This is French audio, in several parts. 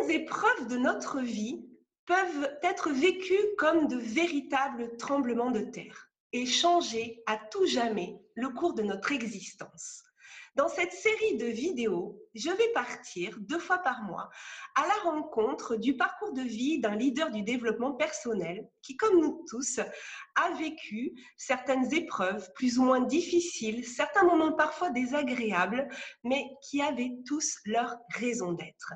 certaines épreuves de notre vie peuvent être vécues comme de véritables tremblements de terre et changer à tout jamais le cours de notre existence. Dans cette série de vidéos, je vais partir deux fois par mois à la rencontre du parcours de vie d'un leader du développement personnel qui, comme nous tous, a vécu certaines épreuves plus ou moins difficiles, certains moments parfois désagréables, mais qui avaient tous leur raison d'être.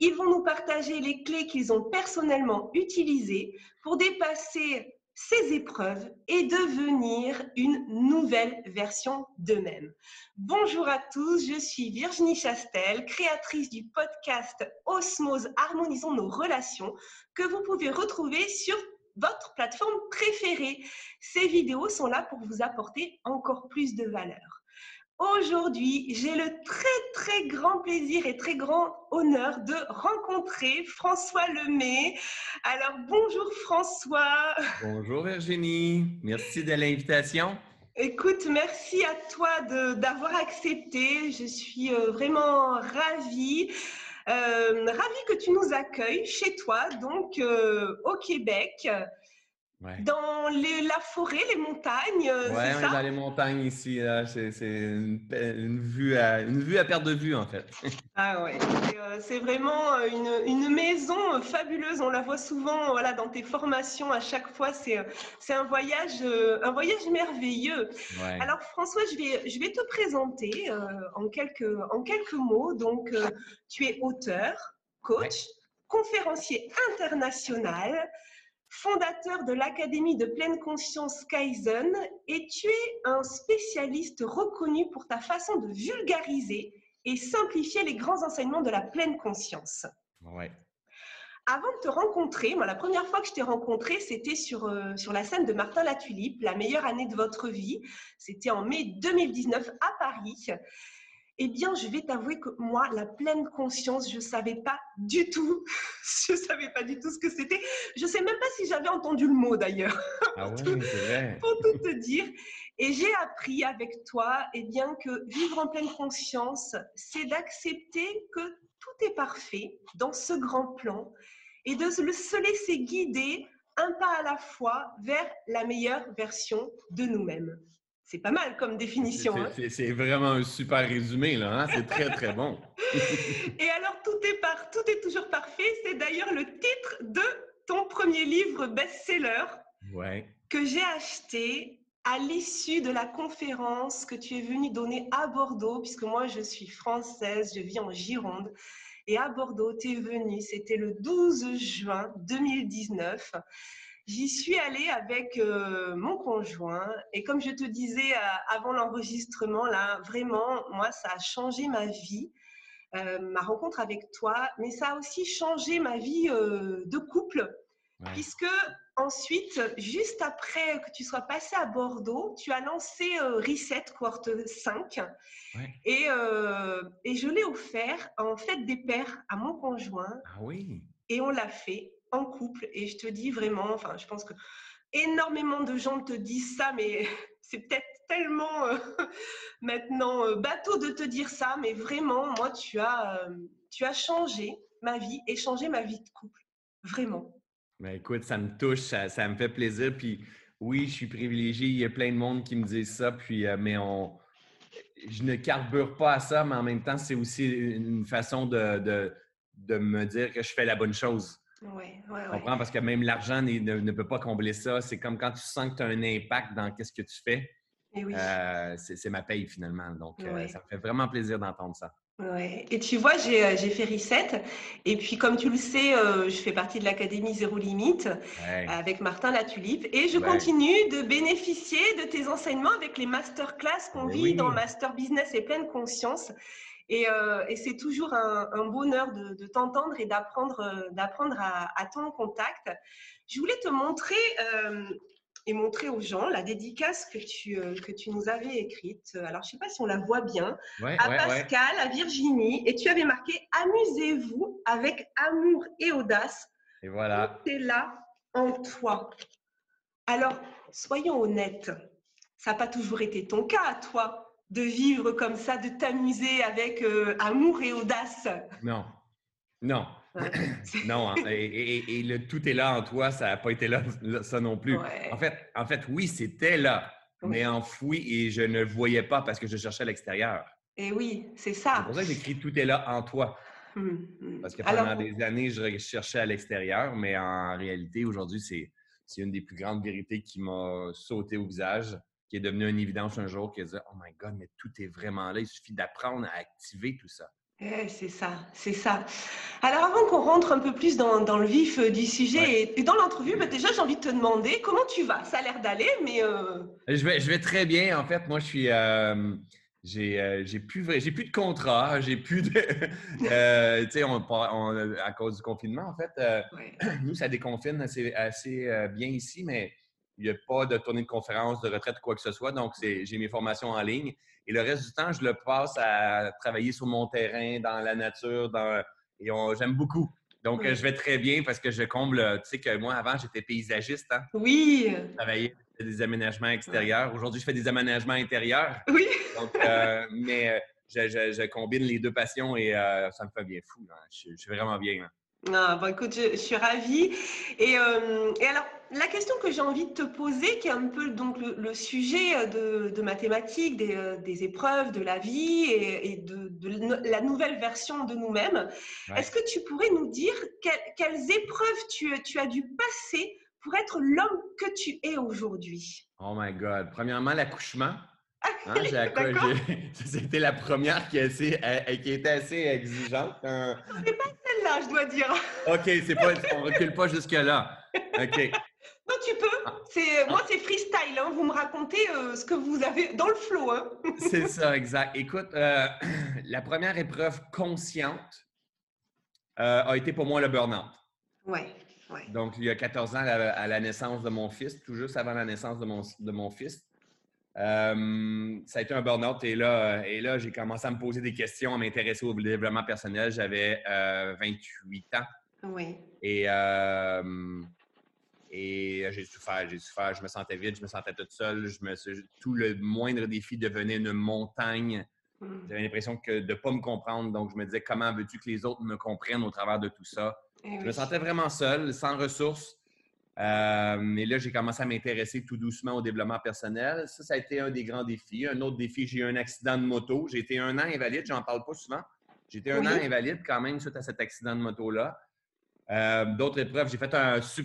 Ils vont nous partager les clés qu'ils ont personnellement utilisées pour dépasser ces épreuves et devenir une nouvelle version d'eux-mêmes. Bonjour à tous, je suis Virginie Chastel, créatrice du podcast Osmose Harmonisons nos relations que vous pouvez retrouver sur votre plateforme préférée. Ces vidéos sont là pour vous apporter encore plus de valeur. Aujourd'hui, j'ai le très très grand plaisir et très grand honneur de rencontrer François Lemay. Alors bonjour François. Bonjour Virginie, merci de l'invitation. Écoute, merci à toi d'avoir accepté. Je suis euh, vraiment ravie. Euh, ravie que tu nous accueilles chez toi, donc euh, au Québec. Dans la forêt, les montagnes. Euh, oui, on est dans les montagnes ici. C'est une, vue à, une vue à perte de vue, en fait. ah ouais. Euh, c'est vraiment euh, une, une, maison fabuleuse. On la voit souvent voilà, dans tes formations. À chaque fois, c'est un voyage, un voyage merveilleux. Alors, François, je vais, je vais te présenter en, quelques, en quelques mots. Donc, tu es auteur, coach, conférencier international fondateur de l'Académie de pleine conscience Kaizen, et tu es un spécialiste reconnu pour ta façon de vulgariser et simplifier les grands enseignements de la pleine conscience. Ouais. Avant de te rencontrer, moi, la première fois que je t'ai rencontré, c'était sur, euh, sur la scène de Martin Latulipe, la meilleure année de votre vie. C'était en mai 2019 à Paris. Eh bien, je vais t'avouer que moi, la pleine conscience, je ne savais pas du tout, je savais pas du tout ce que c'était. Je ne sais même pas si j'avais entendu le mot d'ailleurs. Ah oui. Pour tout te dire. Et j'ai appris avec toi, eh bien, que vivre en pleine conscience, c'est d'accepter que tout est parfait dans ce grand plan et de se laisser guider un pas à la fois vers la meilleure version de nous-mêmes. C'est pas mal comme définition. Hein. C'est vraiment un super résumé, là. Hein. C'est très, très bon. Et alors, tout est, par, tout est toujours parfait. C'est d'ailleurs le titre de ton premier livre best-seller ouais. que j'ai acheté à l'issue de la conférence que tu es venu donner à Bordeaux, puisque moi, je suis française, je vis en Gironde. Et à Bordeaux, tu es venu, c'était le 12 juin 2019. J'y suis allée avec euh, mon conjoint et comme je te disais euh, avant l'enregistrement, là, vraiment, moi, ça a changé ma vie, euh, ma rencontre avec toi, mais ça a aussi changé ma vie de couple, puisque ensuite, juste après que tu sois passé à Bordeaux, tu as lancé Reset Cohorte 5 et, et je l'ai offert en fête des pères à mon conjoint. Ah oui. Et on l'a fait en couple. Et je te dis vraiment, enfin, je pense que énormément de gens te disent ça, mais c'est peut-être tellement euh, maintenant euh, bateau de te dire ça, mais vraiment, moi, tu as, euh, tu as changé ma vie et changé ma vie de couple. Vraiment. Ben, écoute, ça me touche, ça, me fait plaisir. Puis oui, je suis privilégié. Il y a plein de monde qui me disent ça. Puis, mais on, je ne carbure pas à ça, mais en même temps, c'est aussi une façon de, de, de, me dire que je fais la bonne chose. Oui, oui, oui. comprends? Parce que même l'argent ne, peut pas combler ça. C'est comme quand tu sens que tu as un impact dans ce que tu fais. Eh euh, c'est ma paye finalement. Donc, euh, ça me fait vraiment plaisir d'entendre ça. Ouais. Et tu vois, euh, j'ai fait Reset. Et puis, comme tu le sais, je fais partie de l'Académie Zéro Limite avec Martin Latulipe. Et je continue de bénéficier de tes enseignements avec les masterclass qu'on vit dans Master Business et Pleine Conscience. Euh, et, c'est toujours un, bonheur de, t'entendre et d'apprendre, euh, d'apprendre à, ton contact. Je voulais te montrer euh, et montrer aux gens la dédicace que tu, que tu nous avais écrite. Alors, je ne sais pas si on la voit bien. à Pascal, à Virginie. Et tu avais marqué Amusez-vous avec amour et audace. Et voilà. C'est là en toi. Alors, soyons honnêtes. Ça n'a pas toujours été ton cas, toi de vivre comme ça, de t'amuser avec euh, amour et audace. Non, non. non, hein, et, le tout est là en toi, ça n'a pas été là, ça non plus. En, fait, en fait, oui, c'était là, mais enfoui et je ne le voyais pas parce que je cherchais à l'extérieur. Et oui, c'est ça. C'est pour ça que j'écris Tout est là en toi. Hum, hum. Parce que pendant des années, je cherchais à l'extérieur, mais en réalité, aujourd'hui, c'est une des plus grandes vérités qui m'a sauté au visage qui est devenu une évidence un jour, qui a dit Oh my God, mais tout est vraiment là, il suffit d'apprendre à activer tout ça. Eh, c'est ça, c'est ça. Alors avant qu'on rentre un peu plus dans, dans le vif euh, du sujet et, dans l'entrevue, bah, déjà j'ai envie de te demander comment tu vas? Ça a l'air d'aller, mais... Euh, je, vais, je vais très bien. En fait, moi je suis... Euh, j'ai plus, j'ai plus de contrat, j'ai plus de... tu sais, à cause du confinement, en fait, nous, ça déconfine assez, assez bien ici, mais il n'y a pas de tournée de conférence, de retraite, quoi que ce soit. Donc, j'ai mes formations en ligne. Et le reste du temps, je le passe à travailler sur mon terrain, dans la nature, dans... et j'aime beaucoup. Donc, je vais très bien parce que je comble. Tu sais que moi, avant, j'étais paysagiste. Hein? Oui. Je travaillais des aménagements extérieurs. Aujourd'hui, je fais des aménagements intérieurs. Oui. Donc, euh, mais euh, je, combine les deux passions et euh, ça me fait bien fou. Je, suis vraiment bien. Ah, bon, écoute, je, suis ravie. Et, et alors, la question que j'ai envie de te poser, qui est un peu donc le, sujet de, mathématiques, des, épreuves, de la vie et, de, la nouvelle version de nous-mêmes, est-ce que tu pourrais nous dire quelles épreuves tu, as dû passer pour être l'homme que tu es aujourd'hui? Oh my God. Premièrement, l'accouchement. Hein, C'était la première qui, assez, qui était assez exigeante. C'est pas celle-là, je dois dire. OK, c'est pas, on recule pas jusque-là. OK. Non, tu peux. Ah. C'est, moi, c'est freestyle. Hein. Vous me racontez euh, ce que vous avez dans le flow. Hein. c'est ça, exact. Écoute, euh, la première épreuve consciente euh, a été pour moi le burn-out. Oui. Donc, il y a 14 ans, à la, naissance de mon fils, tout juste avant la naissance de mon, de mon fils, ça a été un burn-out. Et là, et là j'ai commencé à me poser des questions, à m'intéresser au développement personnel. J'avais 28 ans. Oui. Et et euh, j'ai souffert, j'ai souffert, je me sentais vide, je me sentais toute seule, je me, tout le moindre défi devenait une montagne. Hmm. J'avais l'impression que de ne pas me comprendre, donc je me disais comment veux-tu que les autres me comprennent au travers de tout ça? Eh je me sentais vraiment seul, sans ressources. Euh, et là, j'ai commencé à m'intéresser tout doucement au développement personnel. Ça, ça a été un des grands défis. Un autre défi, j'ai eu un accident de moto. J'ai été un an invalide, j'en parle pas souvent. J'ai été un an invalide quand même suite à cet accident de moto-là. Euh, d'autres épreuves, j'ai fait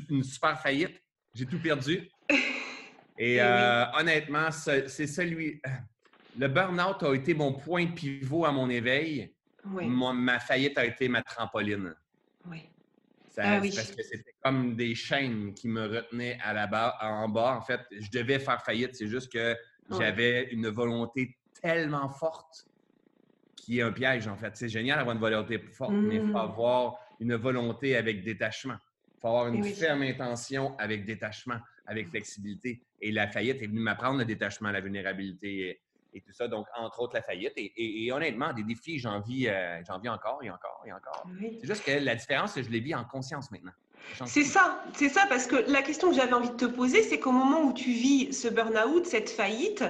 une super faillite. J'ai tout perdu. Et, euh, honnêtement, c'est celui. Le burn-out a été mon point pivot à mon éveil. ma faillite a été ma trampoline. Oui. Ah parce que c'était comme des chaînes qui me retenaient à la bas, en bas. En fait, je devais faire faillite. C'est juste que j'avais une volonté tellement forte qui est un piège, en fait. C'est génial d'avoir une volonté forte, mais il faut mmh. avoir une volonté avec détachement. Il faut avoir une ferme intention avec détachement, avec flexibilité. Et la faillite est venue m'apprendre le détachement, la vulnérabilité et, tout ça. Donc, entre autres, la faillite. Et, honnêtement, des défis, j'en vis, euh, vis encore et encore et encore. C'est juste que la différence, c'est que je les vis en conscience maintenant. C'est ça, c'est ça, parce que la question que j'avais envie de te poser, c'est qu'au moment où tu vis ce burn-out, cette faillite,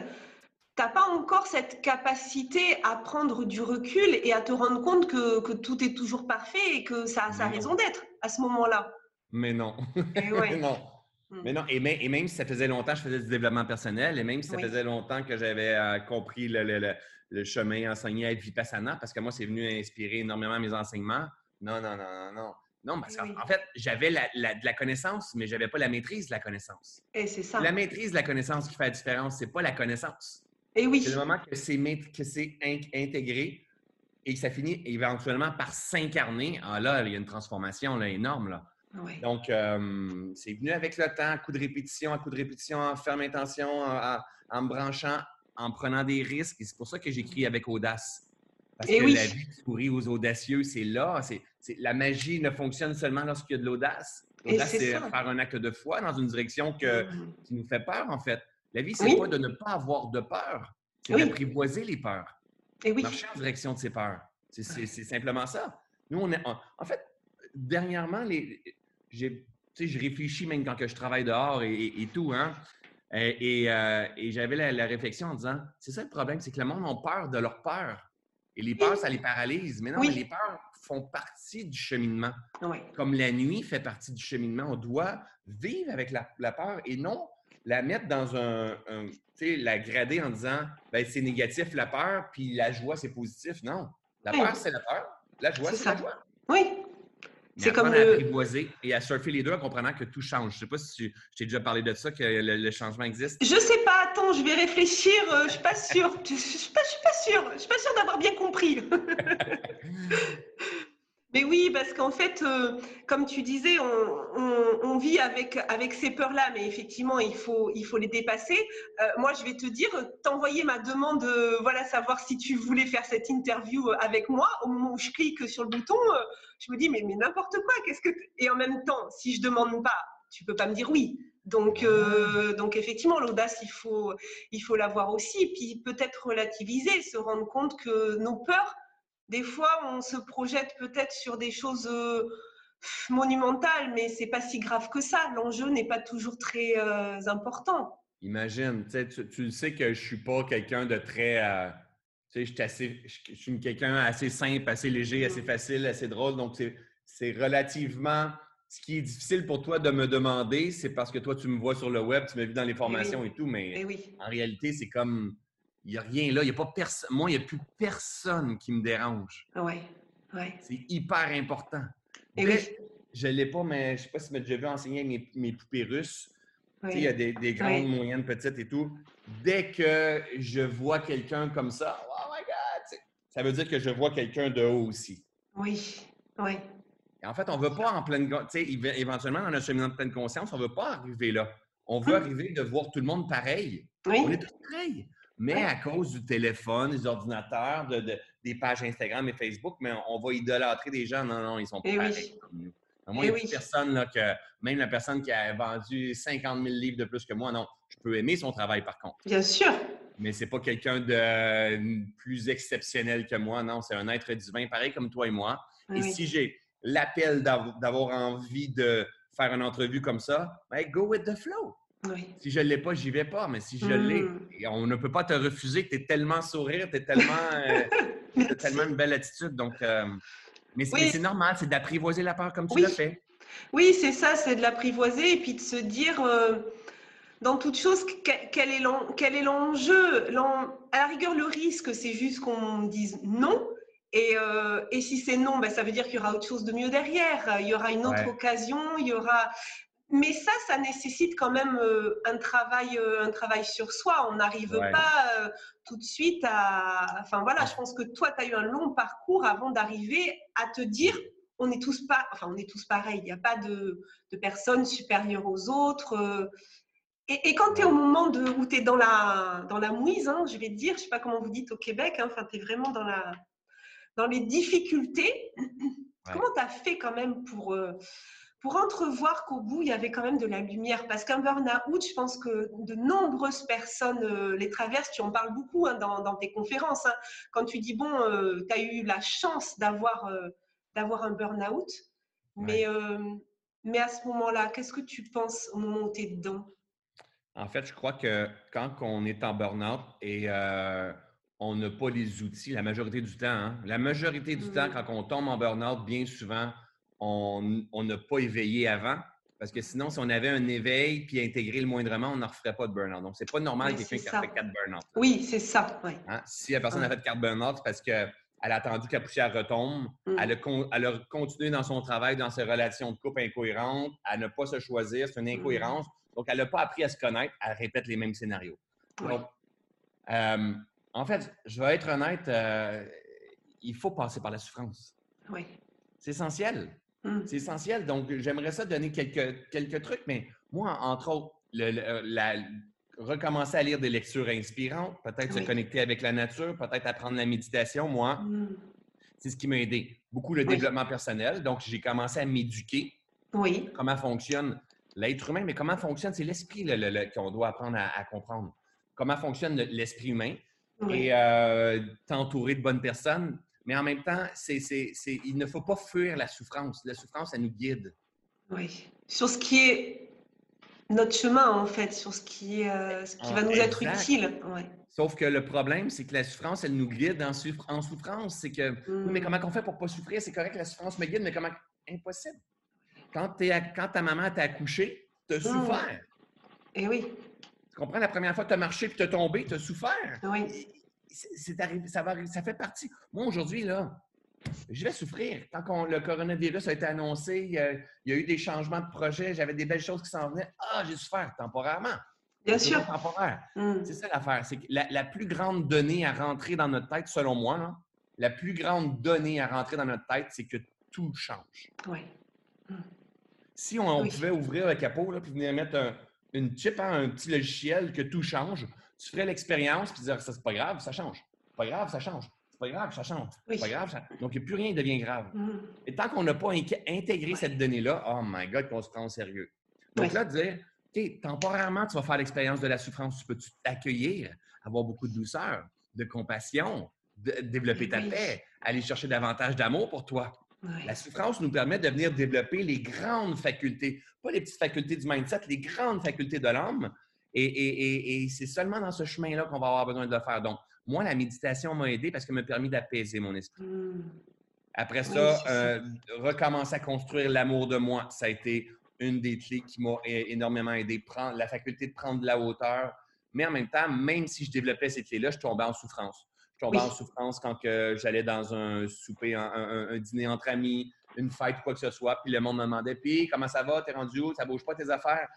tu n'as pas encore cette capacité à prendre du recul et à te rendre compte que, que tout est toujours parfait et que ça, a raison d'être à ce moment-là. Mais non. Mais non. Hmm. Mais non, et, même, si ça faisait longtemps que je faisais du développement personnel, et même si ça faisait longtemps que j'avais euh, compris le, le, chemin enseigné à être vipassana, parce que moi, c'est venu inspirer énormément mes enseignements. Non, non, non, non, non. Non, parce qu'en fait, j'avais la, de la connaissance, mais je n'avais pas la maîtrise de la connaissance. Et c'est ça. La maîtrise de la connaissance qui fait la différence, c'est pas la connaissance. Et oui. C'est le moment que c'est, que c'est intégré et que ça finit éventuellement par s'incarner. Ah là, il y a une transformation là, énorme. Là. Donc, euh, c'est venu avec le temps, coup de répétition, à coup de répétition, en ferme intention, en, me branchant, en prenant des risques. Et c'est pour ça que j'écris avec audace. Parce que la vie qui sourit aux audacieux, c'est là. C'est, la magie ne fonctionne seulement lorsqu'il y a de l'audace. L'audace, c'est, faire un acte de foi dans une direction que, mm. qui nous fait peur, en fait. La vie, c'est pas de ne pas avoir de peur, c'est d'apprivoiser les peurs. Et oui. Marcher en direction de ses peurs. C'est simplement ça. Nous, on est. En, fait, dernièrement, les, je réfléchis même quand que je travaille dehors et, tout, hein. Et, euh, j'avais la, réflexion en disant, c'est ça le problème, c'est que le monde a peur de leur peur. Et les peurs, ça les paralyse. Mais non, mais les peurs font partie du cheminement. Oui. Comme la nuit fait partie du cheminement, on doit vivre avec la, la peur et non la mettre dans un, un tu sais, la grader en disant, ben, c'est négatif la peur, puis la joie, c'est positif. Non. La Oui. peur, c'est la peur. La joie, C'est la joie. Oui, C'est comme à apprivoiser et à surfer les deux en comprenant que tout change. Je sais pas si tu, je t'ai déjà parlé de ça, que le, le changement existe. Je sais pas, attends, je vais réfléchir, euh, je suis pas sûre. Je, je suis pas, je suis pas sûre, je suis pas sûre d'avoir bien compris. Mais oui, parce qu'en fait, euh, comme tu disais, on, on- on vit avec, avec ces peurs-là, mais effectivement, il faut, il faut les dépasser. Euh, moi, je vais te dire, t'envoyer ma demande, euh, voilà, savoir si tu voulais faire cette interview avec moi. Au moment où je clique sur le bouton, je me dis, mais, mais n'importe quoi, qu'est-ce que... Et en même temps, si je demande pas, tu peux pas me dire oui. Donc, euh, donc effectivement, l'audace, il faut, il faut l'avoir aussi. Puis peut-être relativiser, se rendre compte que nos peurs, des fois, on se projette peut-être sur des choses euh, monumentales, mais c'est pas si grave que ça. L'enjeu n'est pas toujours très euh, important. Imagine, tu sais, tu, sais que je suis pas quelqu'un de très. euh, tu sais, je suis quelqu'un assez simple, assez léger, assez facile, assez drôle. Donc, c'est- relativement. Ce qui est difficile pour toi de me demander, c'est parce que toi, tu me vois sur le web, tu m'as vu dans les formations et tout, mais Eh oui, en réalité, c'est comme. Il n'y a rien là. Il y a pas. Moi, il n'y a plus personne qui me dérange. ouais, ouais. C'est hyper important. Eh Vrai, oui, Je ne l'ai pas, mais je ne sais pas si tu m'as déjà vu enseigner mes, mes poupées russes. Il y oui. a des, des grandes, Oui. moyennes, petites et tout. Dès que je vois quelqu'un comme ça, oh my God! Ça veut dire que je vois quelqu'un de haut aussi. Oui, oui, Et en fait, on ne veut pas en pleine. Tu sais, éventuellement, dans notre de pleine conscience, on ne veut pas arriver là. On veut Hum. arriver de voir tout le monde pareil. On oui, est tous pareils. Mais Ouais. à cause du téléphone, des ordinateurs, de, de- des pages Instagram et Facebook, mais on, on va idolâtrer des gens. Non, non, ils sont pas Eh oui. pareils comme nous. Moi, Eh il y a oui. personne, là, que, même la personne qui a vendu 50 000 livres de plus que moi, non. Je peux aimer son travail, par contre. bien sûr. Mais c'est pas quelqu'un de plus exceptionnel que moi. Non, c'est un être divin, pareil comme toi et moi. Oui, Et oui. si j'ai l'appel d'av- d'avoir envie de faire une entrevue comme ça, ben, go with the flow. Oui. Si je ne l'ai pas, j'y vais pas. Mais si je l'ai, Mm. et on ne peut pas te refuser. Tu es tellement sourire, tu es tellement, euh, tellement une belle attitude. Donc, euh, mais c'est Oui. normal, c'est d'apprivoiser la peur comme tu Oui. l'as fait. Oui, c'est ça, c'est de l'apprivoiser et puis de se dire, euh, dans toute chose, que- quel est l'enjeu L'en- À la rigueur, le risque, c'est juste qu'on dise non. Et, euh, et si c'est non, ben, ça veut dire qu'il y aura autre chose de mieux derrière. Il y aura une autre Ouais. occasion, il y aura... Mais ça, ça nécessite quand même euh, un, travail, euh, un travail sur soi. On n'arrive Ouais. pas euh, tout de suite à... Enfin voilà, je pense que toi, tu as eu un long parcours avant d'arriver à te dire, on est tous pas, enfin on est tous pareils. Il n'y a pas de, de personnes supérieures aux autres. Et, et quand tu es au moment de, où tu es dans la, dans la mouise, hein, je vais te dire, je sais pas comment vous dites au Québec, hein, enfin tu es vraiment dans, la, dans les difficultés. Comment tu as fait quand même pour, pour entrevoir qu'au bout, il y avait quand même de la lumière Parce qu'un burn-out, je pense que de nombreuses personnes euh, les traversent. Tu en parles beaucoup hein, dans, dans tes conférences. hein. Quand tu dis, bon, tu as eu la chance d'avoir euh, d'avoir un burn-out, mais, euh, mais à ce moment-là, qu'est-ce que tu penses au moment où tu es dedans? En fait, je crois que quand on est en burn-out et euh, on n'a pas les outils, la majorité du temps, hein, la majorité du temps, quand on tombe en burn-out, bien souvent, on n'a pas éveillé avant. Parce que sinon, si on avait un éveil puis intégré le moindrement, on n'en referait pas de burn-out. Donc, c'est pas normal Oui, quelqu'un qui a fait quatre burn-out. Oui, c'est ça. Hein? Si la personne a fait quatre burn-out, c'est parce qu'elle a attendu que la poussière retombe, Mm. elle, a con- elle a continué dans son travail, dans ses relations de couple incohérentes, à ne pas se choisir, c'est une Mm. incohérence. Donc, elle n'a pas appris à se connaître, elle répète les mêmes scénarios. Donc, euh, en fait, je vais être honnête, euh, il faut passer par la souffrance. Ouais. C'est essentiel. Mm. C'est essentiel. Donc, j'aimerais ça donner quelques, quelques trucs, mais moi, entre autres, le- le- la- recommencer à lire des lectures inspirantes, peut-être Oui. se connecter avec la nature, peut-être apprendre la méditation, moi, Mm. c'est ce qui m'a aidé. Beaucoup le Oui. développement personnel. Donc, j'ai commencé à m'éduquer Oui. comment fonctionne l'être humain, mais comment fonctionne, c'est l'esprit le- le- le- qu'on doit apprendre à, à comprendre. Comment fonctionne le- l'esprit humain Oui. et euh, t'entourer de bonnes personnes. Mais en même temps, c'est, il ne faut pas fuir la souffrance. La souffrance, ça nous guide. Oui. Sur ce qui est notre chemin, en fait, sur ce qui, euh, ce qui Ah, va nous être utile. Ouais. Sauf que le problème, c'est que la souffrance, elle nous guide en, souffr- en souffrance. C'est que, oui, mais Mm. comment on fait pour pas souffrir? C'est correct, la souffrance me guide, mais comment? Impossible. Quand, ta maman t'a accouché, t'as souffert. Et oui, Tu comprends? La première fois que tu as marché puis tu as tombé, tu as souffert. oui. C'est c'est arrivé, ça, va, arriver- ça fait partie. Moi, aujourd'hui, là, je vais souffrir. Quand on- le coronavirus a été annoncé, il y a, il y a eu des changements de projet, j'avais des belles choses qui s'en venaient. Ah, j'ai souffert temporairement. Bien sûr. temporaire. Mm. C'est ça l'affaire. C'est que la, la plus grande donnée à rentrer dans notre tête, selon moi, là, la plus grande donnée à rentrer dans notre tête, c'est que tout change. Ouais. Si on, on Oui. pouvait ouvrir le capot et venir mettre un- une chip, hein, un petit logiciel que tout change, tu ferais l'expérience puis dire ça, c'est pas grave, ça change. C'est pas grave, ça change. C'est pas grave, ça change. C'est pas grave, ça... Donc, il n'y a plus rien qui devient grave. Mm. Et tant qu'on n'a pas intégré cette donnée-là, oh my God, qu'on se prend au sérieux. Donc Oui. là, dire, OK, temporairement, tu vas faire l'expérience de la souffrance. Tu peux t'accueillir, avoir beaucoup de douceur, de compassion, de- développer ta Oui. paix, aller chercher davantage d'amour pour toi. Ouais. La souffrance nous permet de venir développer les grandes facultés, pas les petites facultés du mindset, les grandes facultés de l'homme. Et, et- et- et c'est seulement dans ce chemin-là qu'on va avoir besoin de le faire. Donc, moi, la méditation m'a aidé parce qu'elle m'a permis d'apaiser mon esprit. Mm. Après ça, euh, recommencer à construire l'amour de moi, ça a été une des clés qui m'a énormément aidé. Prendre, la faculté de prendre de la hauteur. Mais en même temps, même si je développais ces clés-là, je tombais en souffrance. Je tombais Oui. en souffrance quand j'allais dans un souper, un, un- un dîner entre amis, une fête ou quoi que ce soit, puis le monde me demandait Puis, comment ça va? T'es rendu où? Ça bouge pas tes affaires?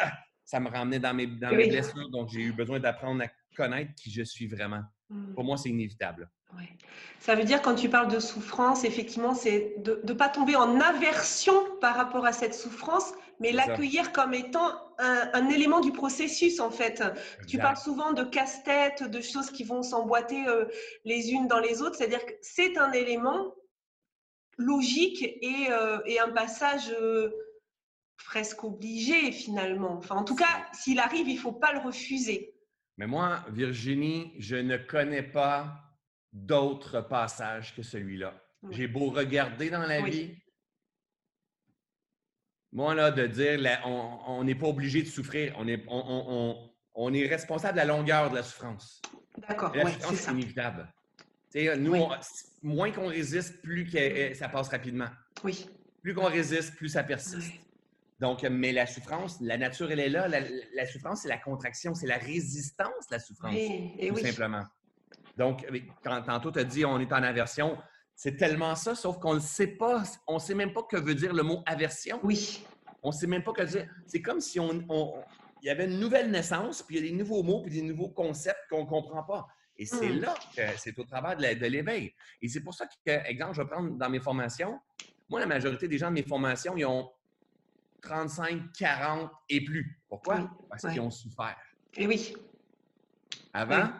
Ah! Ça me ramenait dans mes, dans mes Oui. blessures, donc j'ai eu besoin d'apprendre à connaître qui je suis vraiment. Mm. Pour moi, c'est inévitable. Ouais. Ça veut dire, quand tu parles de souffrance, effectivement, c'est de ne pas tomber en aversion par rapport à cette souffrance, mais l'accueillir comme étant un, un élément du processus, en fait. Tu parles souvent de casse-tête, de choses qui vont s'emboîter euh, les unes dans les autres, c'est-à-dire que c'est un élément logique et, euh, et un passage euh, presque obligé, finalement. Enfin, en tout cas, s'il arrive, il ne faut pas le refuser. Mais moi, Virginie, je ne connais pas d'autre passage que celui-là. Oui. J'ai beau regarder dans la Oui. vie. Moi, là, de dire, la- on n'est pas obligé de souffrir. On est, on, on- on- on est responsable de la longueur de la souffrance. D'accord, c'est souffrance, c'est ça. inévitable. Nous, Oui. moins qu'on résiste, plus que- ça passe rapidement. Oui. Plus qu'on résiste, plus ça persiste. Donc, mais la souffrance, la nature, elle est là. La, la souffrance, c'est la contraction, c'est la résistance, la souffrance et tout oui. simplement. Donc, quand tantôt tu as dit on est en aversion, c'est tellement ça, sauf qu'on ne sait pas, on ne sait même pas que veut dire le mot aversion. Oui, On ne sait même pas que dire. C'est comme si on, on- il y avait une nouvelle naissance, puis il y a des nouveaux mots, puis des nouveaux concepts qu'on ne comprend pas. Et c'est Mm. là que c'est au travers de l'éveil. Et c'est pour ça que, exemple, je vais prendre dans mes formations, moi, la majorité des gens de mes formations, ils ont 35, 40 et plus. Pourquoi? Oui, Parce qu'ils ont souffert. et oui. Avant, Oui.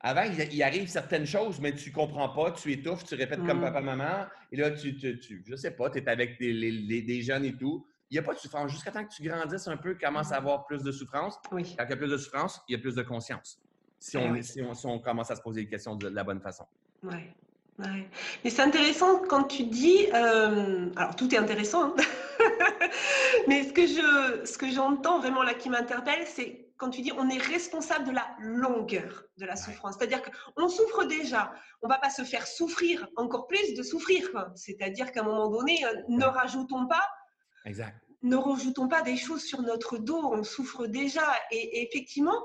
avant il, arrive certaines choses, mais tu comprends pas, tu étouffes, tu répètes comme Mm. papa-maman, et là, tu, tu, tu- je sais pas, tu es avec des, les- les- des jeunes et tout. Il n'y a pas de souffrance. Jusqu'à temps que tu grandisses un peu, commences à avoir plus de souffrance. Oui, Quand il y a plus de souffrance, il y a plus de conscience. Si on, oui. si on, si on commence à se poser les questions de la bonne façon. ouais, ouais. Mais c'est intéressant quand tu dis. euh, alors, tout est intéressant, hein. mais ce que je, ce que j'entends vraiment là qui m'interpelle, c'est quand tu dis on est responsable de la longueur de la souffrance. C'est-à-dire qu'on souffre déjà. On ne va pas se faire souffrir encore plus de souffrir. C'est-à-dire qu'à un moment donné, euh, ne rajoutons pas Exact. ne rajoutons pas des choses sur notre dos, on souffre déjà. Et, et effectivement,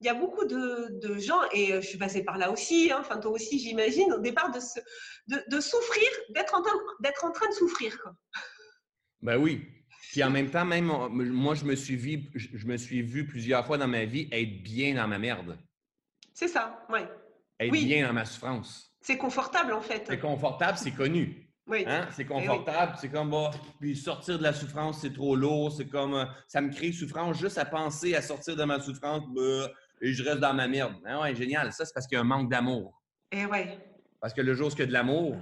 il y a beaucoup de, de gens, et euh, je suis passée par là aussi, hein, enfin toi aussi j'imagine, au départ de, se, de, de souffrir, d'être en, train- d'être en train de souffrir. Quoi. Ben oui. Puis en même temps, même on- moi, je me suis vu, je je me suis vu plusieurs fois dans ma vie être bien dans ma merde, C'est ça, ouais. être Oui. bien dans ma souffrance. C'est confortable en fait. C'est confortable, c'est connu. Oui. Hein? C'est confortable, c'est comme bah, puis sortir de la souffrance, c'est trop lourd, c'est comme euh, ça me crée souffrance juste à penser à sortir de ma souffrance bah, et je reste dans ma merde. Ah ouais, génial. Ça, c'est parce qu'il y a un manque d'amour. Et ouais. Parce que le jour où il y a de l'amour,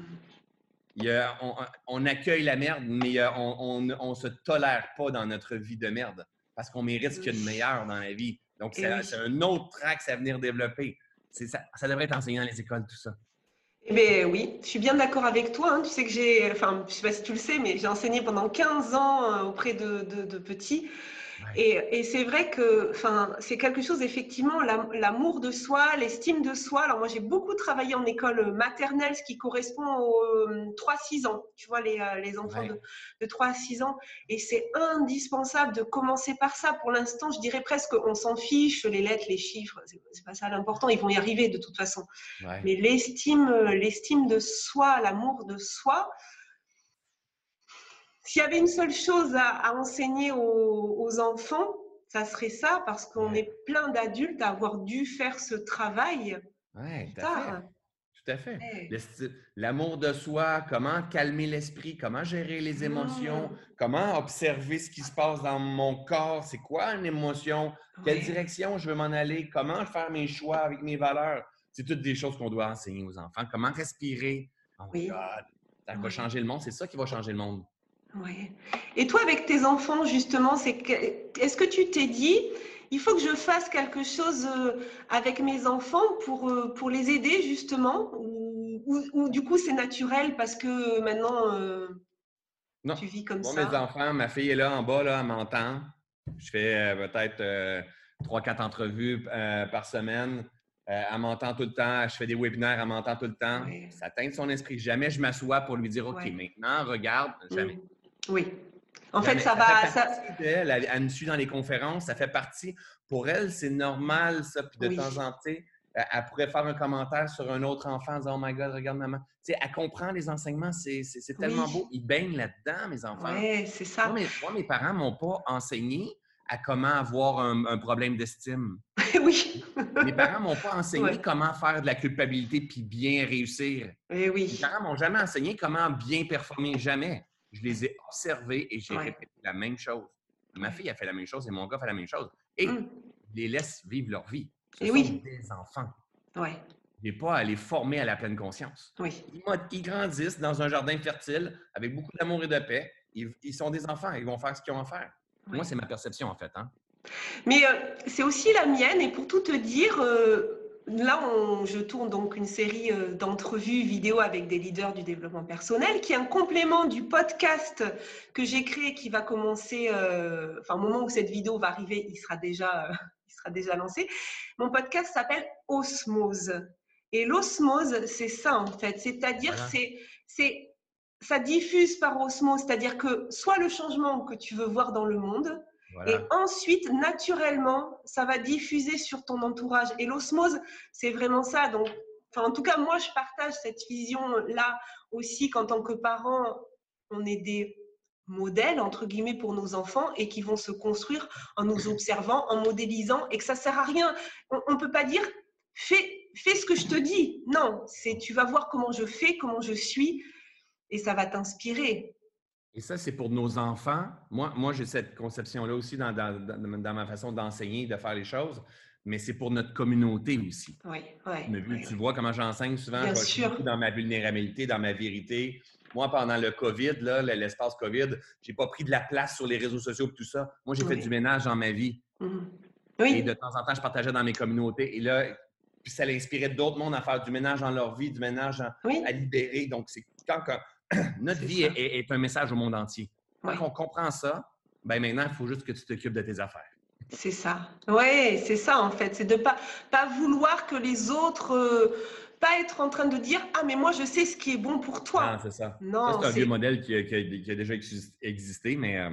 il y a- on, on accueille la merde, mais on ne se tolère pas dans notre vie de merde parce qu'on mérite ce qu'il y a de meilleur dans la vie. Donc, Et c'est oui. un autre track à venir développer. Ça, ça devrait être enseigné dans les écoles, tout ça. Eh bien, oui, je suis bien d'accord avec toi. hein. Tu sais que j'ai, enfin, je ne sais pas si tu le sais, mais j'ai enseigné pendant 15 ans euh, auprès de, de- de petits. Et, c'est vrai que c'est quelque chose, effectivement, l'amour de soi, l'estime de soi. Alors moi, j'ai beaucoup travaillé en école maternelle, ce qui correspond aux 3-6 euh, ans, tu vois, les, euh, enfants de, 3 à 6 ans. Et c'est indispensable de commencer par ça. Pour l'instant, je dirais presque, on s'en fiche, les lettres, les chiffres, c'est pas ça l'important, ils vont y arriver de toute façon. Mais l'estime, l'estime de soi, l'amour de soi, s'il y avait une seule chose à, enseigner aux, enfants, ça serait ça, parce qu'on est plein d'adultes à avoir dû faire ce travail. Oui, tout à fait. L'amour de soi, comment calmer l'esprit, comment gérer les émotions, mmh. comment observer ce qui se passe dans mon corps, c'est quoi une émotion, quelle direction je veux m'en aller, comment faire mes choix avec mes valeurs. C'est toutes des choses qu'on doit enseigner aux enfants. Comment respirer? Oh oui. ça va changer le monde. C'est ça qui va changer le monde. Et toi, avec tes enfants, justement, c'est est-ce que tu t'es dit, il faut que je fasse quelque chose euh, avec mes enfants pour, euh, pour les aider, justement ou, du coup, c'est naturel parce que maintenant, euh, tu vis comme ça? Mes enfants, ma fille est là en bas, là, elle m'entend. Je fais peut-être trois, quatre entrevues par semaine. elle m'entend tout le temps. Je fais des webinaires, elle m'entend tout le temps. Ça teinte son esprit. Jamais je m'assois pour lui dire OK, maintenant, regarde. Jamais. Mm. Oui. En fait, ça, va. Ça... Elle, elle, me suit dans les conférences, ça fait partie. Pour elle, c'est normal, ça. Puis de temps en temps, elle pourrait faire un commentaire sur un autre enfant en disant Oh my God, regarde maman. Tu sais, elle comprend les enseignements, c'est tellement beau. Ils baignent là-dedans, mes enfants. Oui, c'est ça. Moi, mes, parents ne m'ont pas enseigné à comment avoir un, problème d'estime. oui. mes parents ne m'ont pas enseigné comment faire de la culpabilité puis bien réussir. Eh oui. Mes parents m'ont jamais enseigné comment bien performer. Jamais je les ai observés et j'ai répété la même chose. Ma fille a fait la même chose et mon gars fait la même chose. Et mmh. je les laisse vivre leur vie. Ce et sont oui. des enfants. Ouais. Je n'ai pas à les former à la pleine conscience. Oui. Ils, grandissent dans un jardin fertile avec beaucoup d'amour et de paix. Ils, sont des enfants. Ils vont faire ce qu'ils ont à faire. Moi, c'est ma perception, en fait. Hein. Mais euh, c'est aussi la mienne. Et pour tout te dire, euh, Là, je tourne donc une série euh, d'entrevues vidéo avec des leaders du développement personnel, qui est un complément du podcast que j'ai créé, qui va commencer, euh, enfin, au moment où cette vidéo va arriver, il sera déjà, euh, il sera déjà lancé. Mon podcast s'appelle Osmose. Et l'osmose, c'est ça en fait, c'est-à-dire c'est, c'est, ça diffuse par osmose, c'est-à-dire que soit le changement que tu veux voir dans le monde, et ensuite, naturellement, ça va diffuser sur ton entourage. Et l'osmose, c'est vraiment ça. Donc, en tout cas, moi, je partage cette vision-là aussi qu'en tant que parents, on est des modèles, entre guillemets, pour nos enfants et qui vont se construire en nous observant, en modélisant et que ça sert à rien. On ne peut pas dire fais, fais ce que je te dis. Non, c'est tu vas voir comment je fais, comment je suis et ça va t'inspirer. Et ça, c'est pour nos enfants. Moi, moi j'ai cette conception-là aussi dans, dans, ma façon d'enseigner, de faire les choses, mais c'est pour notre communauté aussi. Oui, oui. Tu vois comment j'enseigne souvent, Bien sûr. dans ma vulnérabilité, dans ma vérité. Moi, pendant le COVID, l'espace COVID, je n'ai pas pris de la place sur les réseaux sociaux et tout ça. Moi, j'ai fait du ménage dans ma vie. Mm-hmm. Oui. Et de temps en temps, je partageais dans mes communautés. Et là, puis ça inspirait d'autres mondes à faire du ménage dans leur vie, du ménage à, libérer. Donc, c'est quand, quand notre vie est, un message au monde entier. Quand on comprend ça, ben maintenant, il faut juste que tu t'occupes de tes affaires. C'est ça. Oui, c'est ça en fait. C'est de ne pas, pas vouloir que les autres, euh, pas être en train de dire Ah, mais moi je sais ce qui est bon pour toi. Non, c'est ça. Non, c'est un vieux modèle qui a, déjà existé, mais euh,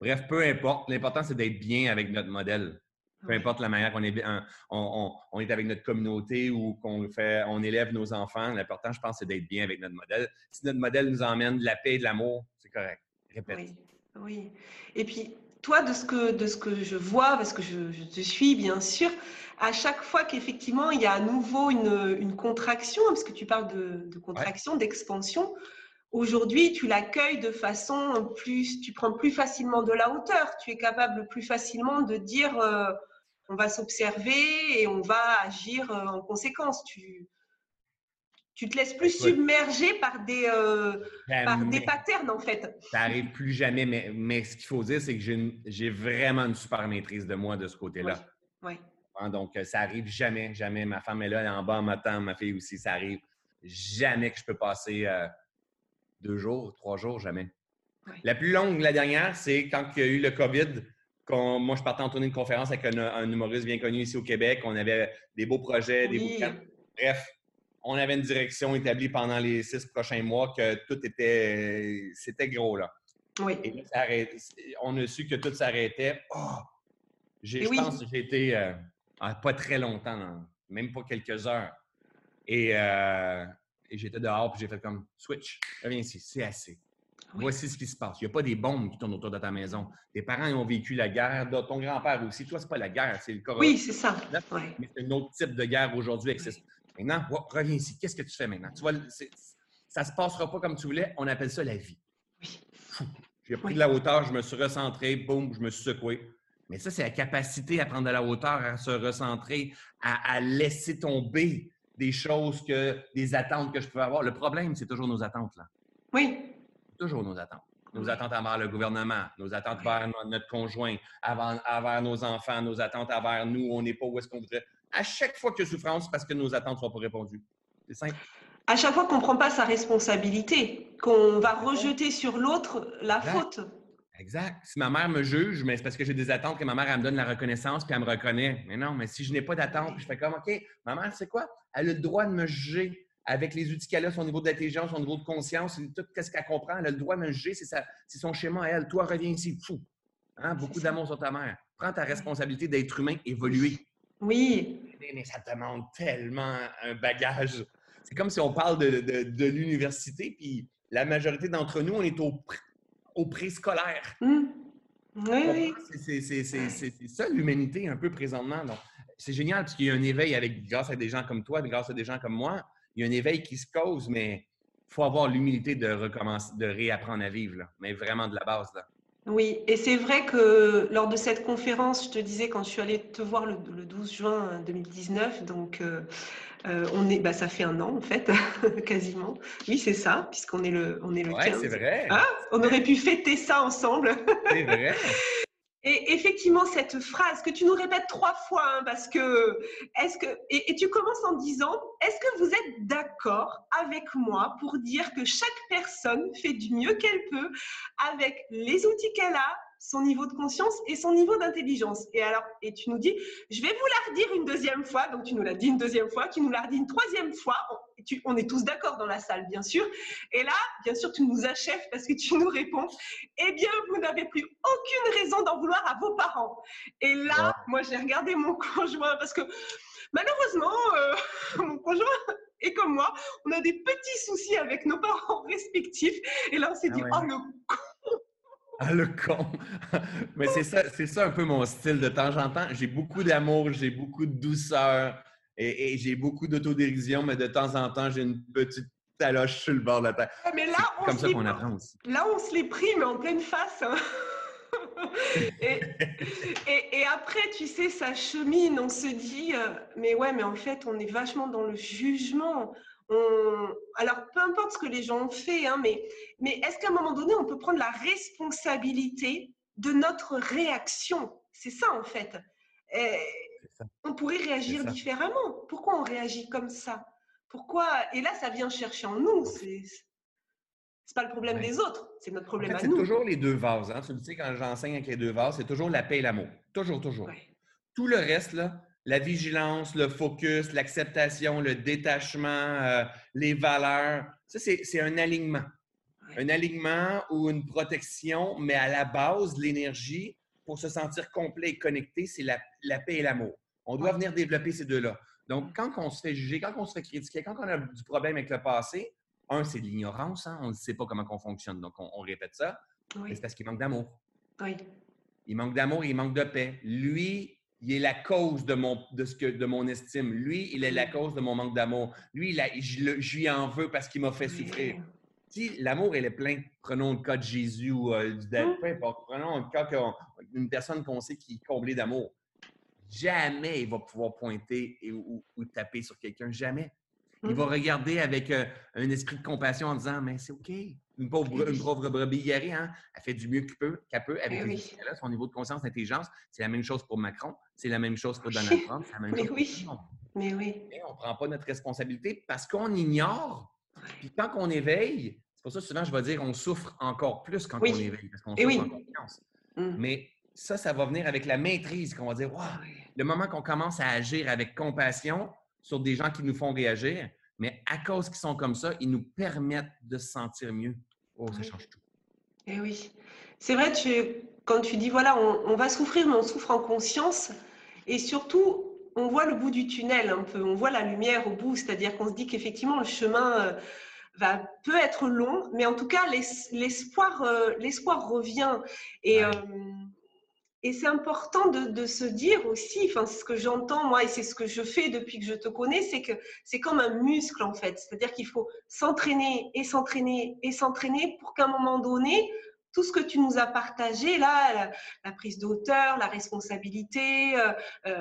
bref, peu importe. L'important, c'est d'être bien avec notre modèle. Peu importe la manière qu'on est, on, est avec notre communauté ou qu'on fait, on élève nos enfants, l'important, je pense, c'est d'être bien avec notre modèle. Si notre modèle nous emmène de la paix et de l'amour, c'est correct. Répète. Oui, oui. Et puis, toi, de ce que, de ce que je vois, parce que je, te suis, bien sûr, à chaque fois qu'effectivement, il y a à nouveau une, contraction, parce que tu parles de, contraction, d'expansion, Aujourd'hui, tu l'accueilles de façon plus, tu prends plus facilement de la hauteur. Tu es capable plus facilement de dire, euh, on va s'observer et on va agir euh, en conséquence. Tu, tu te laisses plus submerger par des, euh, par des patterns, en fait. Ça n'arrive plus jamais, mais, mais ce qu'il faut dire, c'est que j'ai vraiment une super maîtrise de moi de ce côté-là. Oui. Hein, donc, ça arrive jamais, jamais. Ma femme est là, elle est en bas en m'attend, ma fille aussi, ça arrive jamais que je peux passer euh, deux jours, trois jours, jamais. La plus longue, la dernière, c'est quand il y a eu le COVID quand moi, je partais en tournée de conférence avec un, humoriste bien connu ici au Québec. On avait des beaux projets, des beaux Bref, on avait une direction établie pendant les six prochains mois que tout était. C'était gros, là. Oui. Et on a su que tout s'arrêtait. Oh! Je pense que j'ai été euh, ah, pas très longtemps, même pas quelques heures. Et, euh, et j'étais dehors, puis j'ai fait comme switch, reviens ici, c'est assez. Voici ce qui se passe. Il n'y a pas des bombes qui tournent autour de ta maison. Tes parents ils ont vécu la guerre, ton grand-père aussi. Toi, ce n'est pas la guerre, c'est le corona. Oui, c'est ça. Mais c'est un autre type de guerre aujourd'hui. Maintenant, reviens ici. Qu'est-ce que tu fais maintenant? Tu vois, ça ne se passera pas comme tu voulais. On appelle ça la vie. Oui. J'ai pris de la hauteur, je me suis recentré, boum, je me suis secoué. Mais ça, c'est la capacité à prendre de la hauteur, à se recentrer, à, à laisser tomber des choses que, des attentes que je peux avoir. Le problème, c'est toujours nos attentes, là. Oui. Toujours nos attentes. Nos attentes envers le gouvernement, nos attentes envers notre conjoint, envers, nos enfants, nos attentes envers nous, on n'est pas où est-ce qu'on voudrait. À chaque fois qu'il y a souffrance, c'est parce que nos attentes ne sont pas répondues. C'est simple. À chaque fois qu'on ne prend pas sa responsabilité, qu'on va rejeter sur l'autre la faute. Exact. Si ma mère me juge, mais c'est parce que j'ai des attentes que ma mère, elle me donne la reconnaissance puis elle me reconnaît. Mais non, mais si je n'ai pas d'attente, je fais comme, OK, ma mère, c'est quoi? Elle a le droit de me juger avec les outils qu'elle a, son niveau d'intelligence, son niveau de conscience, tout ce qu'elle comprend. Elle a le droit de me juger, c'est son schéma à elle. Toi, reviens ici, fou. Hein? Beaucoup d'amour sur ta mère. Prends ta responsabilité d'être humain, évoluer. Oui. Mais, ça demande tellement un bagage. C'est comme si on parle de, de l'université, puis la majorité d'entre nous, on est au, au préscolaire. Mmh. Oui, C'est ça l'humanité un peu présentement. C'est génial parce qu'il y a un éveil avec, grâce à des gens comme toi, grâce à des gens comme moi, y a un éveil qui se cause, mais il faut avoir l'humilité de recommencer, de réapprendre à vivre, mais vraiment de la base. Là. Oui, et c'est vrai que lors de cette conférence, je te disais quand je suis allée te voir le, 12 juin 2019, donc euh, euh, on est, bah, ça fait un an en fait, quasiment. Oui, c'est ça, puisqu'on est le, on est le ouais, c'est vrai. Ah, on aurait pu fêter ça ensemble. c'est vrai. Et effectivement, cette phrase que tu nous répètes trois fois, hein, parce que, est-ce que, et, tu commences en disant, est-ce que vous êtes d'accord avec moi pour dire que chaque personne fait du mieux qu'elle peut avec les outils qu'elle a, son niveau de conscience et son niveau d'intelligence? Et alors, et tu nous dis, je vais vous la redire une deuxième fois. Donc, tu nous l'as dit une deuxième fois, tu nous l'as redit une troisième fois. On, on est tous d'accord dans la salle, bien sûr. Et là, bien sûr, tu nous achèves parce que tu nous réponds, eh bien, vous n'avez plus aucune raison d'en vouloir à vos parents. Et là, moi, j'ai regardé mon conjoint parce que malheureusement, euh, mon conjoint et comme moi, on a des petits soucis avec nos parents respectifs. Et là, on s'est ah dit, oh le ah, le con! Mais c'est ça, c'est ça un peu mon style de temps en temps. J'ai beaucoup d'amour, j'ai beaucoup de douceur et, j'ai beaucoup d'autodérision, mais de temps en temps, j'ai une petite taloche sur le bord de la tête. mais là, on comme ça qu'on apprend aussi. Là, on se les pris, mais en pleine face. Hein. et, et, après, tu sais, ça chemine, on se dit, euh, mais ouais, mais en fait, on est vachement dans le jugement alors peu importe ce que les gens ont fait, hein, mais, mais est-ce qu'à un moment donné, on peut prendre la responsabilité de notre réaction? C'est ça en fait. On pourrait réagir différemment. Pourquoi on réagit comme ça? Pourquoi? Et là, ça vient chercher en nous. C'est pas le problème des autres, c'est notre problème à nous. C'est toujours les deux vases. Hein. Tu le sais, quand j'enseigne avec les deux vases, c'est toujours la paix et l'amour. Toujours, toujours. Tout le reste, là, la vigilance, le focus, l'acceptation, le détachement, euh, les valeurs. Ça, c'est un alignement. Un alignement ou une protection, mais à la base, l'énergie, pour se sentir complet et connecté, c'est la, paix et l'amour. On doit venir développer ces deux-là. Donc, quand on se fait juger, quand on se fait critiquer, quand on a du problème avec le passé, un, c'est de l'ignorance. Hein. On ne sait pas comment on fonctionne. Donc, on, répète ça. C'est parce qu'il manque d'amour. Oui. Il manque d'amour, il manque de paix. Lui, il est la cause de mon, de ce que, de mon estime. Lui, il est la cause de mon manque d'amour. Lui, je, lui en veux parce qu'il m'a fait souffrir. Si l'amour, il est plein, prenons le cas de Jésus ou euh, du hum. peu importe, prenons le cas d'une personne qu'on sait qui est comblée d'amour. Jamais il va pouvoir pointer ou, taper sur quelqu'un. Jamais. Il va hum. regarder avec euh, un esprit de compassion en disant Mais c'est OK, une pauvre, une pauvre brebis guérie, hein? elle fait du mieux qu'elle peut, peut avec oui. son niveau de conscience, d'intelligence. C'est la même chose pour Macron, c'est la même chose pour Donald Trump, c'est la même Mais chose oui. Mais oui. Mais on ne prend pas notre responsabilité parce qu'on ignore. Puis quand on éveille, c'est pour ça que souvent je vais dire on souffre encore plus quand on éveille, parce qu'on souffre en confiance. Mmh. Mais ça, ça va venir avec la maîtrise qu'on va dire, wow, le moment qu'on commence à agir avec compassion sur des gens qui nous font réagir, mais à cause qu'ils sont comme ça, ils nous permettent de se sentir mieux. Oh, ça change tout. Eh oui. C'est vrai, tu, quand tu dis, voilà, on, va souffrir, mais on souffre en conscience. Et surtout, on voit le bout du tunnel un peu, on voit la lumière au bout, c'est-à-dire qu'on se dit qu'effectivement, le chemin euh, va, peut être long, mais en tout cas, l'espoir euh, l'espoir revient. Et, euh, et c'est important de, se dire aussi, enfin, ce que j'entends moi, et c'est ce que je fais depuis que je te connais, c'est que c'est comme un muscle en fait. C'est-à-dire qu'il faut s'entraîner et s'entraîner et s'entraîner pour qu'à un moment donné, tout ce que tu nous as partagé là, la, prise d'auteur, la responsabilité, euh, euh,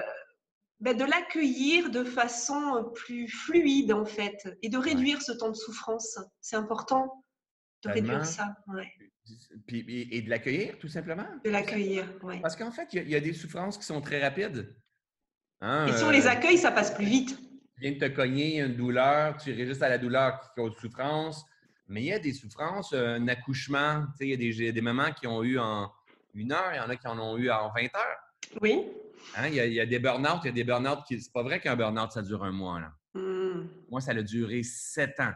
ben de l'accueillir de façon plus fluide en fait et de réduire ce temps de souffrance. C'est important de réduire ça. Ouais et de l'accueillir, tout simplement? De l'accueillir, oui. Parce qu'en fait, il y, a des souffrances qui sont très rapides. Hein, et si on les euh, accueille, ça passe plus vite. Tu viens de te cogner, une douleur, tu résistes à la douleur qui cause souffrance. Mais il y a des souffrances, un accouchement. Il y a des, des mamans qui ont eu en une heure, il y en a qui en ont eu en 20 heures. Oui. Hein, il, y a, des burn-out, il y a des burn-out qui. C'est pas vrai qu'un burn-out, ça dure un mois. Là. Hmm. Moi, ça a duré sept ans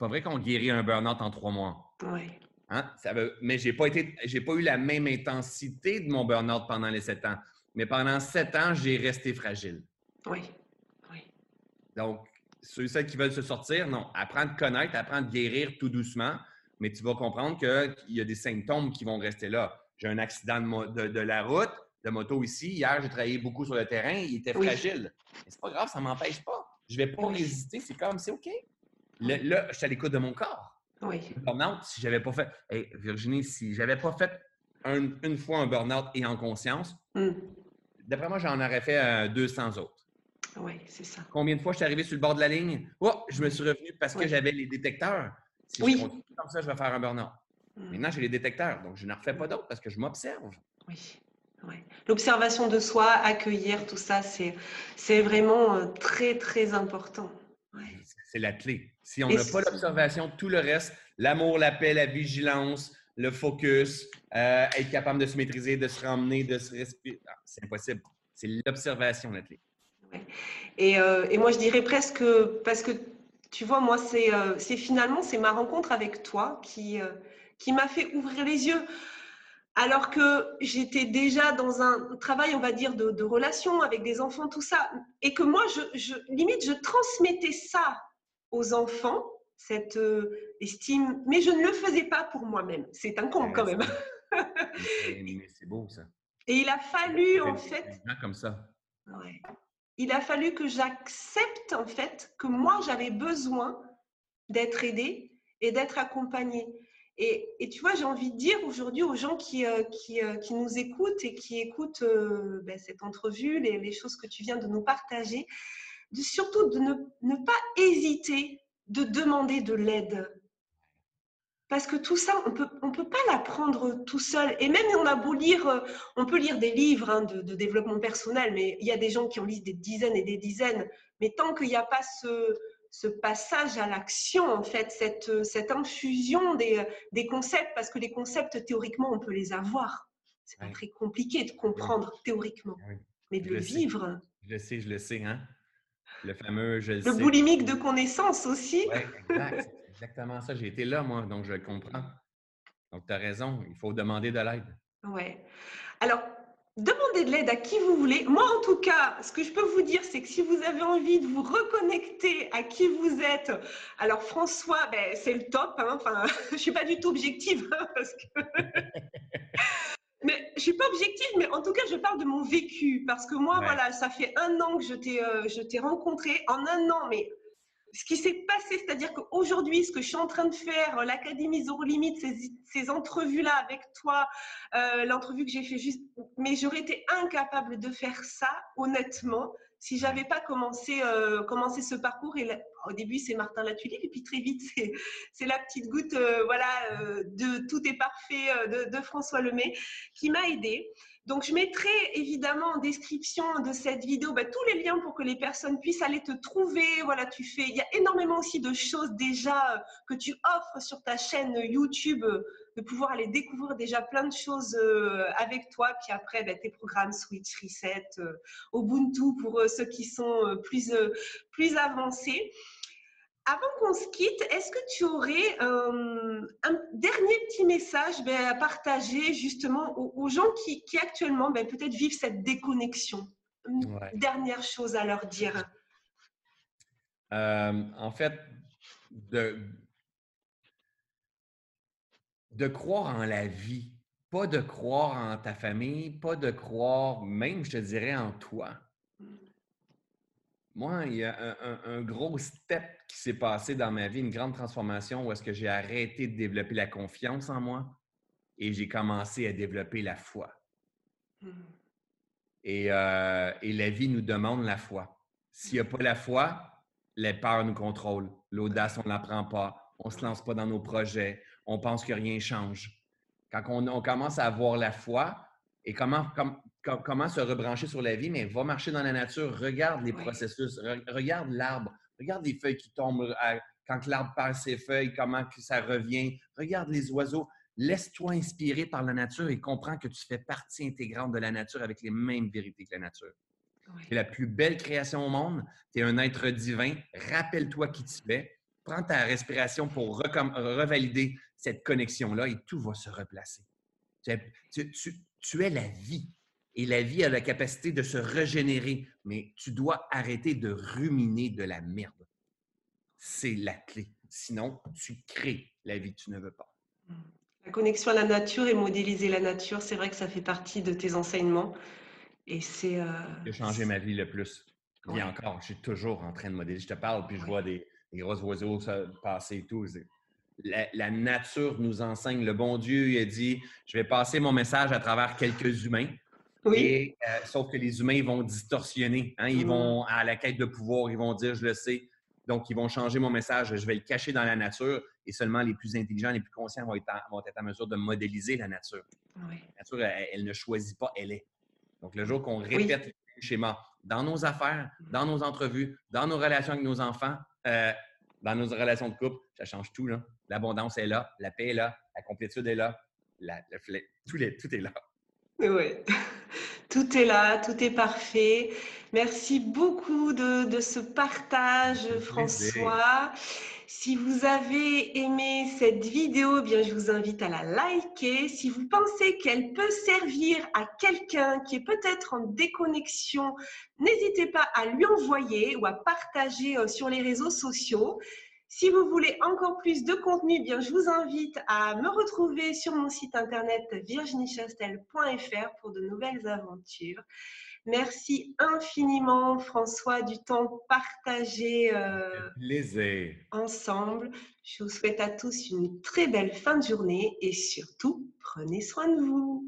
pas vrai qu'on guérit un burn-out en trois mois. Oui. Hein? Ça veut... Mais je n'ai pas, été... pas eu la même intensité de mon burn-out pendant les sept ans. Mais pendant sept ans, j'ai resté fragile. Oui. oui. Donc, ceux celles qui veulent se sortir, non. Apprends à te connaître, apprends à guérir tout doucement, mais tu vas comprendre qu'il y a des symptômes qui vont rester là. J'ai un accident de, la route, de moto ici. Hier, j'ai travaillé beaucoup sur le terrain, il était fragile. Mais c'est pas grave, ça ne m'empêche pas. Je ne vais pas résister, c'est comme, c'est OK. Là, je suis à l'écoute de mon corps. Oui. Burnout, si j'avais pas fait. Virginie, si j'avais pas fait une fois un burn-out et en conscience, hmm. d'après moi, j'en aurais fait 200 autres. Oui, c'est ça. Combien de fois je suis arrivé sur le bord de la ligne? Oh, je me suis revenu parce que j'avais les détecteurs. Si oui. je continue comme ça, je vais faire un burn-out. Maintenant, j'ai les détecteurs, donc je n'en refais pas d'autres parce que je m'observe. Oui. Ouais. L'observation de soi, accueillir, tout ça, c'est vraiment euh, très, très important. C'est la clé. Si on n'a pas l'observation, tout le reste, l'amour, la paix, la vigilance, le focus, euh, être capable de se maîtriser, de se ramener, de se respirer, ah, c'est impossible. C'est l'observation, la clé. Euh, et, moi, je dirais presque, parce que tu vois, moi, c'est euh, finalement, c'est ma rencontre avec toi qui, qui m'a fait ouvrir les yeux. Alors que j'étais déjà dans un travail, on va dire, de, de relation avec des enfants, tout ça. Et que moi, je, je, limite, je transmettais ça aux enfants, cette euh, estime, mais je ne le faisais pas pour moi-même. C'est un con quand même. c'est beau ça. Et il a fallu en fait. Comme ça. Il a fallu que j'accepte en fait que moi j'avais besoin d'être aidée et d'être accompagnée. Et, tu vois, j'ai envie de dire aujourd'hui aux gens qui, euh, euh, qui, nous écoutent et qui écoutent ben, cette entrevue, les, choses que tu viens de nous partager, surtout de ne, pas hésiter de demander de l'aide. Parce que tout ça, on peut, ne on peut pas l'apprendre tout seul. Et même on a beau lire, euh, on peut lire des livres hein, de, développement personnel, mais il y a des gens qui en lisent des dizaines et des dizaines. Mais tant qu'il n'y a pas ce, ce passage à l'action, en fait, cette, cette infusion des, des, concepts, parce que les concepts, théoriquement, on peut les avoir. C'est pas très compliqué de comprendre théoriquement, mais de le, vivre. Je le sais, je le sais. Hein? Le fameux je Le boulimique de connaissances aussi. Exact. exactement ça. J'ai été là, moi, donc je le comprends. Donc, tu as raison, il faut demander de l'aide. Oui. Alors, demandez de l'aide à qui vous voulez. Moi, en tout cas, ce que je peux vous dire, c'est que si vous avez envie de vous reconnecter à qui vous êtes, alors François, ben, c'est le top. Hein. Enfin, je ne suis pas du tout objective hein, parce que Mais je suis pas objective, mais en tout cas, je parle de mon vécu parce que moi, voilà, ça fait un an que je t'ai, euh, je t'ai rencontré. En un an, mais ce qui s'est passé, c'est-à-dire qu'aujourd'hui, ce que je suis en train de faire, euh, l'Académie Zero Limite, ces, ces entrevues-là avec toi, euh, l'entrevue que j'ai fait juste, mais j'aurais été incapable de faire ça, honnêtement, si j'avais pas commencé, euh, commencé ce parcours. Et au début, c'est Martin Latulippe, et puis très vite, c'est la petite goutte, euh, voilà, de Tout est parfait de, de François Lemay, qui m'a aidé. Donc, je mettrai évidemment en description de cette vidéo bah, tous les liens pour que les personnes puissent aller te trouver. Voilà, tu fais. Il y a énormément aussi de choses déjà que tu offres sur ta chaîne YouTube de pouvoir aller découvrir déjà plein de choses euh, avec toi. Puis après, ben, tes programmes Switch, Reset, euh, Ubuntu pour ceux qui sont plus, plus avancés. Avant qu'on se quitte, est-ce que tu aurais un dernier petit message ben, à partager justement aux, gens qui, actuellement ben, peut-être vivent cette déconnexion? Dernière chose à leur dire. en fait, de, de croire en la vie, pas de croire en ta famille, pas de croire même, je te dirais, en toi. Moi, il y a un, gros step qui s'est passé dans ma vie, une grande transformation où est-ce que j'ai arrêté de développer la confiance en moi et j'ai commencé à développer la foi. Et, euh, la vie nous demande la foi. S'il n'y a pas la foi, les peurs nous contrôlent. L'audace, on ne l'apprend pas. On ne se lance pas dans nos projets. On pense que rien change. Quand on, commence à avoir la foi et comment, comment se rebrancher sur la vie, mais va marcher dans la nature, regarde les processus, regarde l'arbre, regarde les feuilles qui tombent quand l'arbre perd ses feuilles, comment que ça revient, regarde les oiseaux. Laisse-toi inspirer par la nature et comprends que tu fais partie intégrante de la nature avec les mêmes vérités que la nature. Tu es la plus belle création au monde. Tu es un être divin. Rappelle-toi qui tu es. Prends ta respiration pour revalider cette connexion-là et tout va se replacer. Tu, es la vie. Et la vie a la capacité de se régénérer, mais tu dois arrêter de ruminer de la merde. C'est la clé. Sinon, tu crées la vie que tu ne veux pas. La connexion à la nature et modéliser la nature, c'est vrai que ça fait partie de tes enseignements. Et c'est. Euh, changé ma vie le plus. Et encore, je suis toujours en train de modéliser. Je te parle, puis je vois des, gros oiseaux passer et tout. La, nature nous enseigne. Le bon Dieu, il a dit Je vais passer mon message à travers quelques humains. Oui. Euh, sauf que les humains vont distorsionner. Hein. Ils vont à la quête de pouvoir, ils vont dire Je le sais. Donc, ils vont changer mon message. Je vais le cacher dans la nature et seulement les plus intelligents, les plus conscients vont être en, vont être en mesure de modéliser la nature. La nature, elle, ne choisit pas, elle est. Donc, le jour qu'on répète le schéma dans nos affaires, dans nos entrevues, dans nos relations avec nos enfants, euh, dans nos relations de couple, ça change tout. L'abondance est là, la paix est là, la complétude est là, la, tout, est, tout est là. Oui, tout est là, tout est parfait. Merci beaucoup de, de ce partage, François. Si vous avez aimé cette vidéo, eh bien, je vous invite à la liker. Si vous pensez qu'elle peut servir à quelqu'un qui est peut-être en déconnexion, n'hésitez pas à lui envoyer ou à partager euh, sur les réseaux sociaux. Si vous voulez encore plus de contenu, eh bien, je vous invite à me retrouver sur mon site internet virginiechastel.fr pour de nouvelles aventures. Merci infiniment, François, du temps partagé euh, ensemble. Je vous souhaite à tous une très belle fin de journée et surtout, prenez soin de vous.